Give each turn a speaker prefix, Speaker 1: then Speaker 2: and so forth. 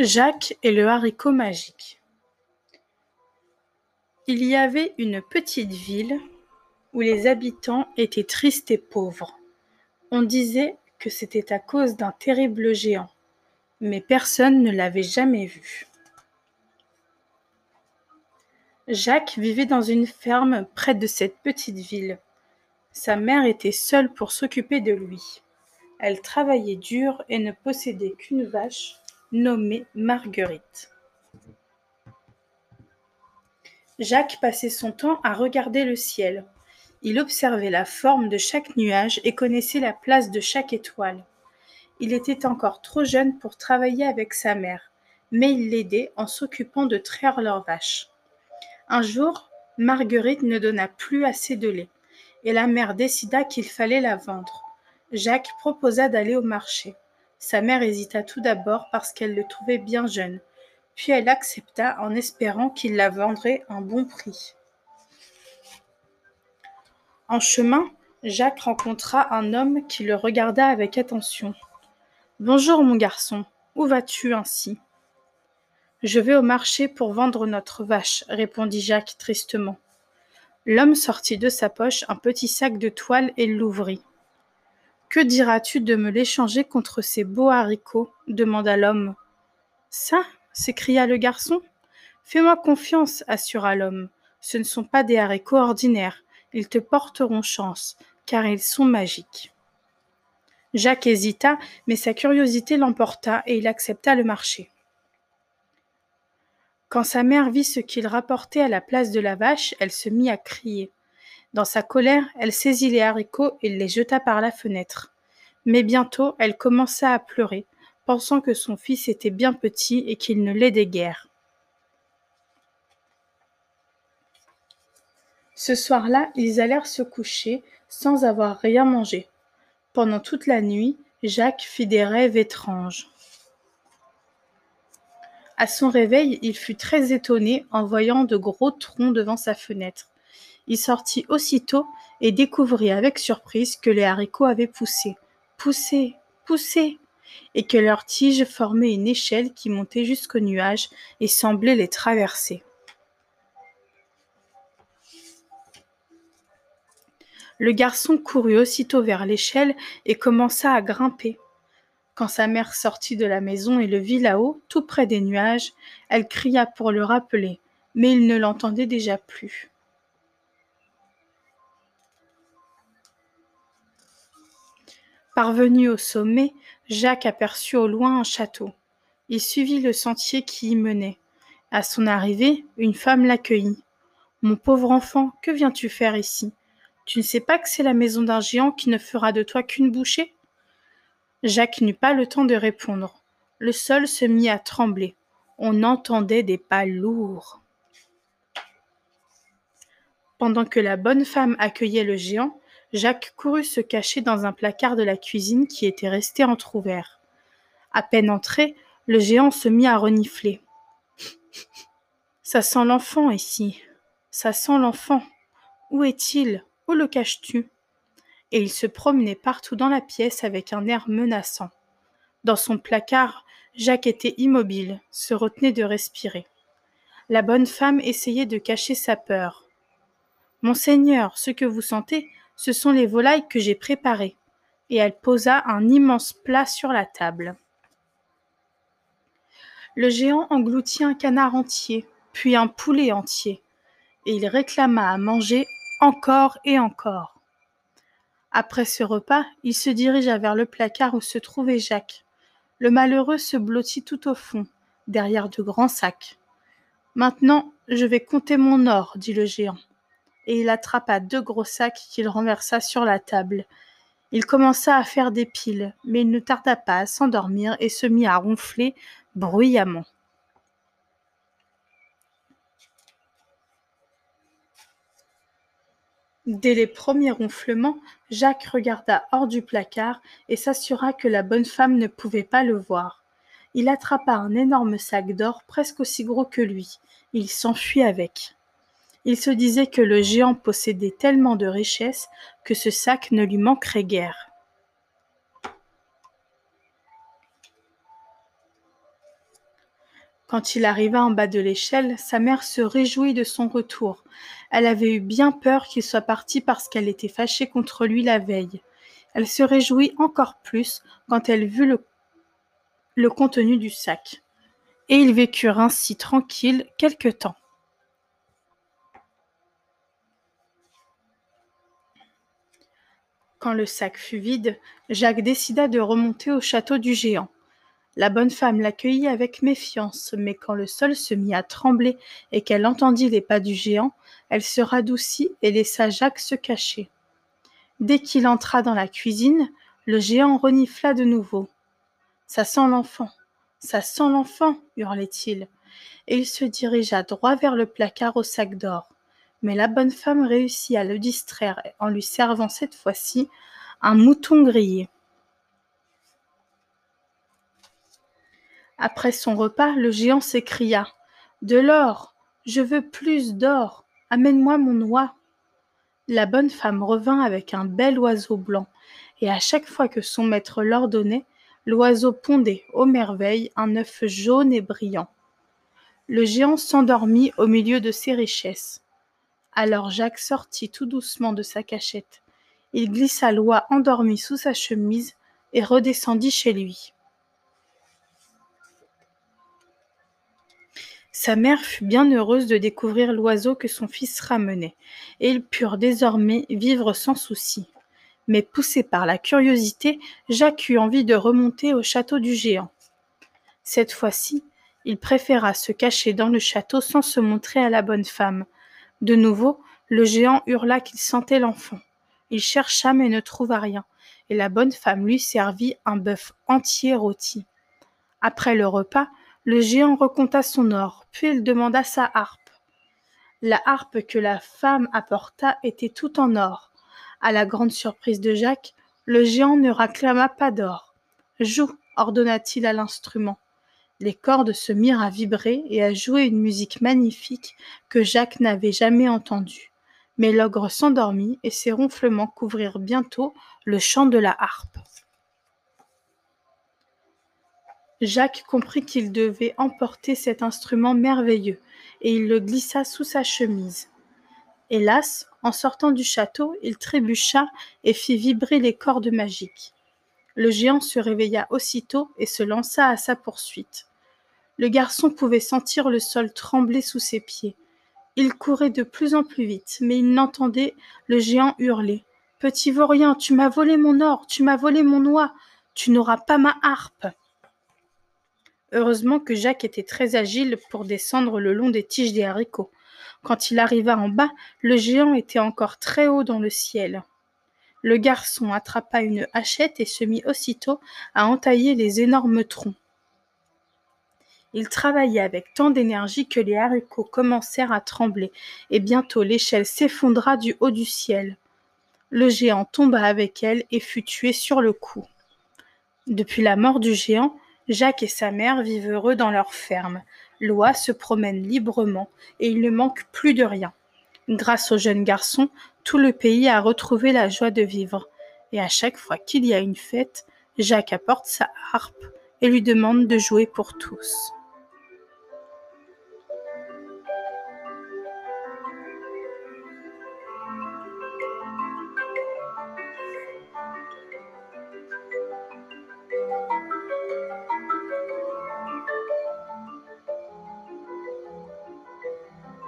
Speaker 1: Jacques et le haricot magique. Il y avait une petite ville où les habitants étaient tristes et pauvres. On disait que c'était à cause d'un terrible géant, mais personne ne l'avait jamais vu. Jacques vivait dans une ferme près de cette petite ville. Sa mère était seule pour s'occuper de lui. Elle travaillait dur et ne possédait qu'une vache nommée Marguerite. Jacques passait son temps à regarder le ciel. Il observait la forme de chaque nuage et connaissait la place de chaque étoile. Il était encore trop jeune pour travailler avec sa mère, mais il l'aidait en s'occupant de traire leurs vaches. Un jour, Marguerite ne donna plus assez de lait, et la mère décida qu'il fallait la vendre. Jacques proposa d'aller au marché. Sa mère hésita tout d'abord parce qu'elle le trouvait bien jeune, puis elle accepta en espérant qu'il la vendrait un bon prix. En chemin, Jacques rencontra un homme qui le regarda avec attention. Bonjour mon garçon, où vas-tu ainsi Je vais au marché pour vendre notre vache, répondit Jacques tristement. L'homme sortit de sa poche un petit sac de toile et l'ouvrit. Que diras-tu de me l'échanger contre ces beaux haricots demanda l'homme. Ça s'écria le garçon. Fais-moi confiance, assura l'homme. Ce ne sont pas des haricots ordinaires. Ils te porteront chance, car ils sont magiques. Jacques hésita, mais sa curiosité l'emporta et il accepta le marché. Quand sa mère vit ce qu'il rapportait à la place de la vache, elle se mit à crier. Dans sa colère, elle saisit les haricots et les jeta par la fenêtre. Mais bientôt, elle commença à pleurer, pensant que son fils était bien petit et qu'il ne l'aidait guère. Ce soir-là, ils allèrent se coucher sans avoir rien mangé. Pendant toute la nuit, Jacques fit des rêves étranges. À son réveil, il fut très étonné en voyant de gros troncs devant sa fenêtre. Il sortit aussitôt et découvrit avec surprise que les haricots avaient poussé, poussé, poussé, et que leurs tiges formaient une échelle qui montait jusqu'aux nuages et semblait les traverser. Le garçon courut aussitôt vers l'échelle et commença à grimper. Quand sa mère sortit de la maison et le vit là-haut, tout près des nuages, elle cria pour le rappeler, mais il ne l'entendait déjà plus. Parvenu au sommet, Jacques aperçut au loin un château. Il suivit le sentier qui y menait. À son arrivée, une femme l'accueillit. Mon pauvre enfant, que viens-tu faire ici? Tu ne sais pas que c'est la maison d'un géant qui ne fera de toi qu'une bouchée? Jacques n'eut pas le temps de répondre. Le sol se mit à trembler. On entendait des pas lourds. Pendant que la bonne femme accueillait le géant, Jacques courut se cacher dans un placard de la cuisine qui était resté entr'ouvert. À peine entré, le géant se mit à renifler. Ça sent l'enfant ici. Ça sent l'enfant. Où est-il? Où le caches-tu? Et il se promenait partout dans la pièce avec un air menaçant. Dans son placard, Jacques était immobile, se retenait de respirer. La bonne femme essayait de cacher sa peur. Monseigneur, ce que vous sentez, ce sont les volailles que j'ai préparées. Et elle posa un immense plat sur la table. Le géant engloutit un canard entier, puis un poulet entier, et il réclama à manger encore et encore. Après ce repas, il se dirigea vers le placard où se trouvait Jacques. Le malheureux se blottit tout au fond, derrière de grands sacs. Maintenant, je vais compter mon or, dit le géant et il attrapa deux gros sacs qu'il renversa sur la table. Il commença à faire des piles, mais il ne tarda pas à s'endormir et se mit à ronfler bruyamment. Dès les premiers ronflements, Jacques regarda hors du placard et s'assura que la bonne femme ne pouvait pas le voir. Il attrapa un énorme sac d'or presque aussi gros que lui. Il s'enfuit avec. Il se disait que le géant possédait tellement de richesses que ce sac ne lui manquerait guère. Quand il arriva en bas de l'échelle, sa mère se réjouit de son retour. Elle avait eu bien peur qu'il soit parti parce qu'elle était fâchée contre lui la veille. Elle se réjouit encore plus quand elle vit le, contenu du sac. Et ils vécurent ainsi tranquilles quelque temps. Quand le sac fut vide, Jacques décida de remonter au château du géant. La bonne femme l'accueillit avec méfiance, mais quand le sol se mit à trembler et qu'elle entendit les pas du géant, elle se radoucit et laissa Jacques se cacher. Dès qu'il entra dans la cuisine, le géant renifla de nouveau. Ça sent l'enfant, ça sent l'enfant, hurlait-il, et il se dirigea droit vers le placard au sac d'or. Mais la bonne femme réussit à le distraire en lui servant cette fois-ci un mouton grillé. Après son repas, le géant s'écria De l'or Je veux plus d'or Amène-moi mon oie La bonne femme revint avec un bel oiseau blanc, et à chaque fois que son maître l'ordonnait, l'oiseau pondait aux merveilles un œuf jaune et brillant. Le géant s'endormit au milieu de ses richesses. Alors Jacques sortit tout doucement de sa cachette. Il glissa l'oie endormie sous sa chemise et redescendit chez lui. Sa mère fut bien heureuse de découvrir l'oiseau que son fils ramenait, et ils purent désormais vivre sans souci. Mais poussé par la curiosité, Jacques eut envie de remonter au château du géant. Cette fois-ci, il préféra se cacher dans le château sans se montrer à la bonne femme. De nouveau, le géant hurla qu'il sentait l'enfant. Il chercha mais ne trouva rien, et la bonne femme lui servit un bœuf entier rôti. Après le repas, le géant reconta son or, puis il demanda sa harpe. La harpe que la femme apporta était tout en or. À la grande surprise de Jacques, le géant ne réclama pas d'or. Joue, ordonna-t-il à l'instrument. Les cordes se mirent à vibrer et à jouer une musique magnifique que Jacques n'avait jamais entendue. Mais l'ogre s'endormit et ses ronflements couvrirent bientôt le chant de la harpe. Jacques comprit qu'il devait emporter cet instrument merveilleux, et il le glissa sous sa chemise. Hélas, en sortant du château, il trébucha et fit vibrer les cordes magiques. Le géant se réveilla aussitôt et se lança à sa poursuite. Le garçon pouvait sentir le sol trembler sous ses pieds. Il courait de plus en plus vite, mais il n'entendait le géant hurler. Petit vaurien, tu m'as volé mon or, tu m'as volé mon oie, tu n'auras pas ma harpe. Heureusement que Jacques était très agile pour descendre le long des tiges des haricots. Quand il arriva en bas, le géant était encore très haut dans le ciel. Le garçon attrapa une hachette et se mit aussitôt à entailler les énormes troncs. Il travaillait avec tant d'énergie que les haricots commencèrent à trembler, et bientôt l'échelle s'effondra du haut du ciel. Le géant tomba avec elle et fut tué sur le coup. Depuis la mort du géant, Jacques et sa mère vivent heureux dans leur ferme. L'oie se promène librement et il ne manque plus de rien. Grâce au jeune garçon, tout le pays a retrouvé la joie de vivre. Et à chaque fois qu'il y a une fête, Jacques apporte sa harpe et lui demande de jouer pour tous.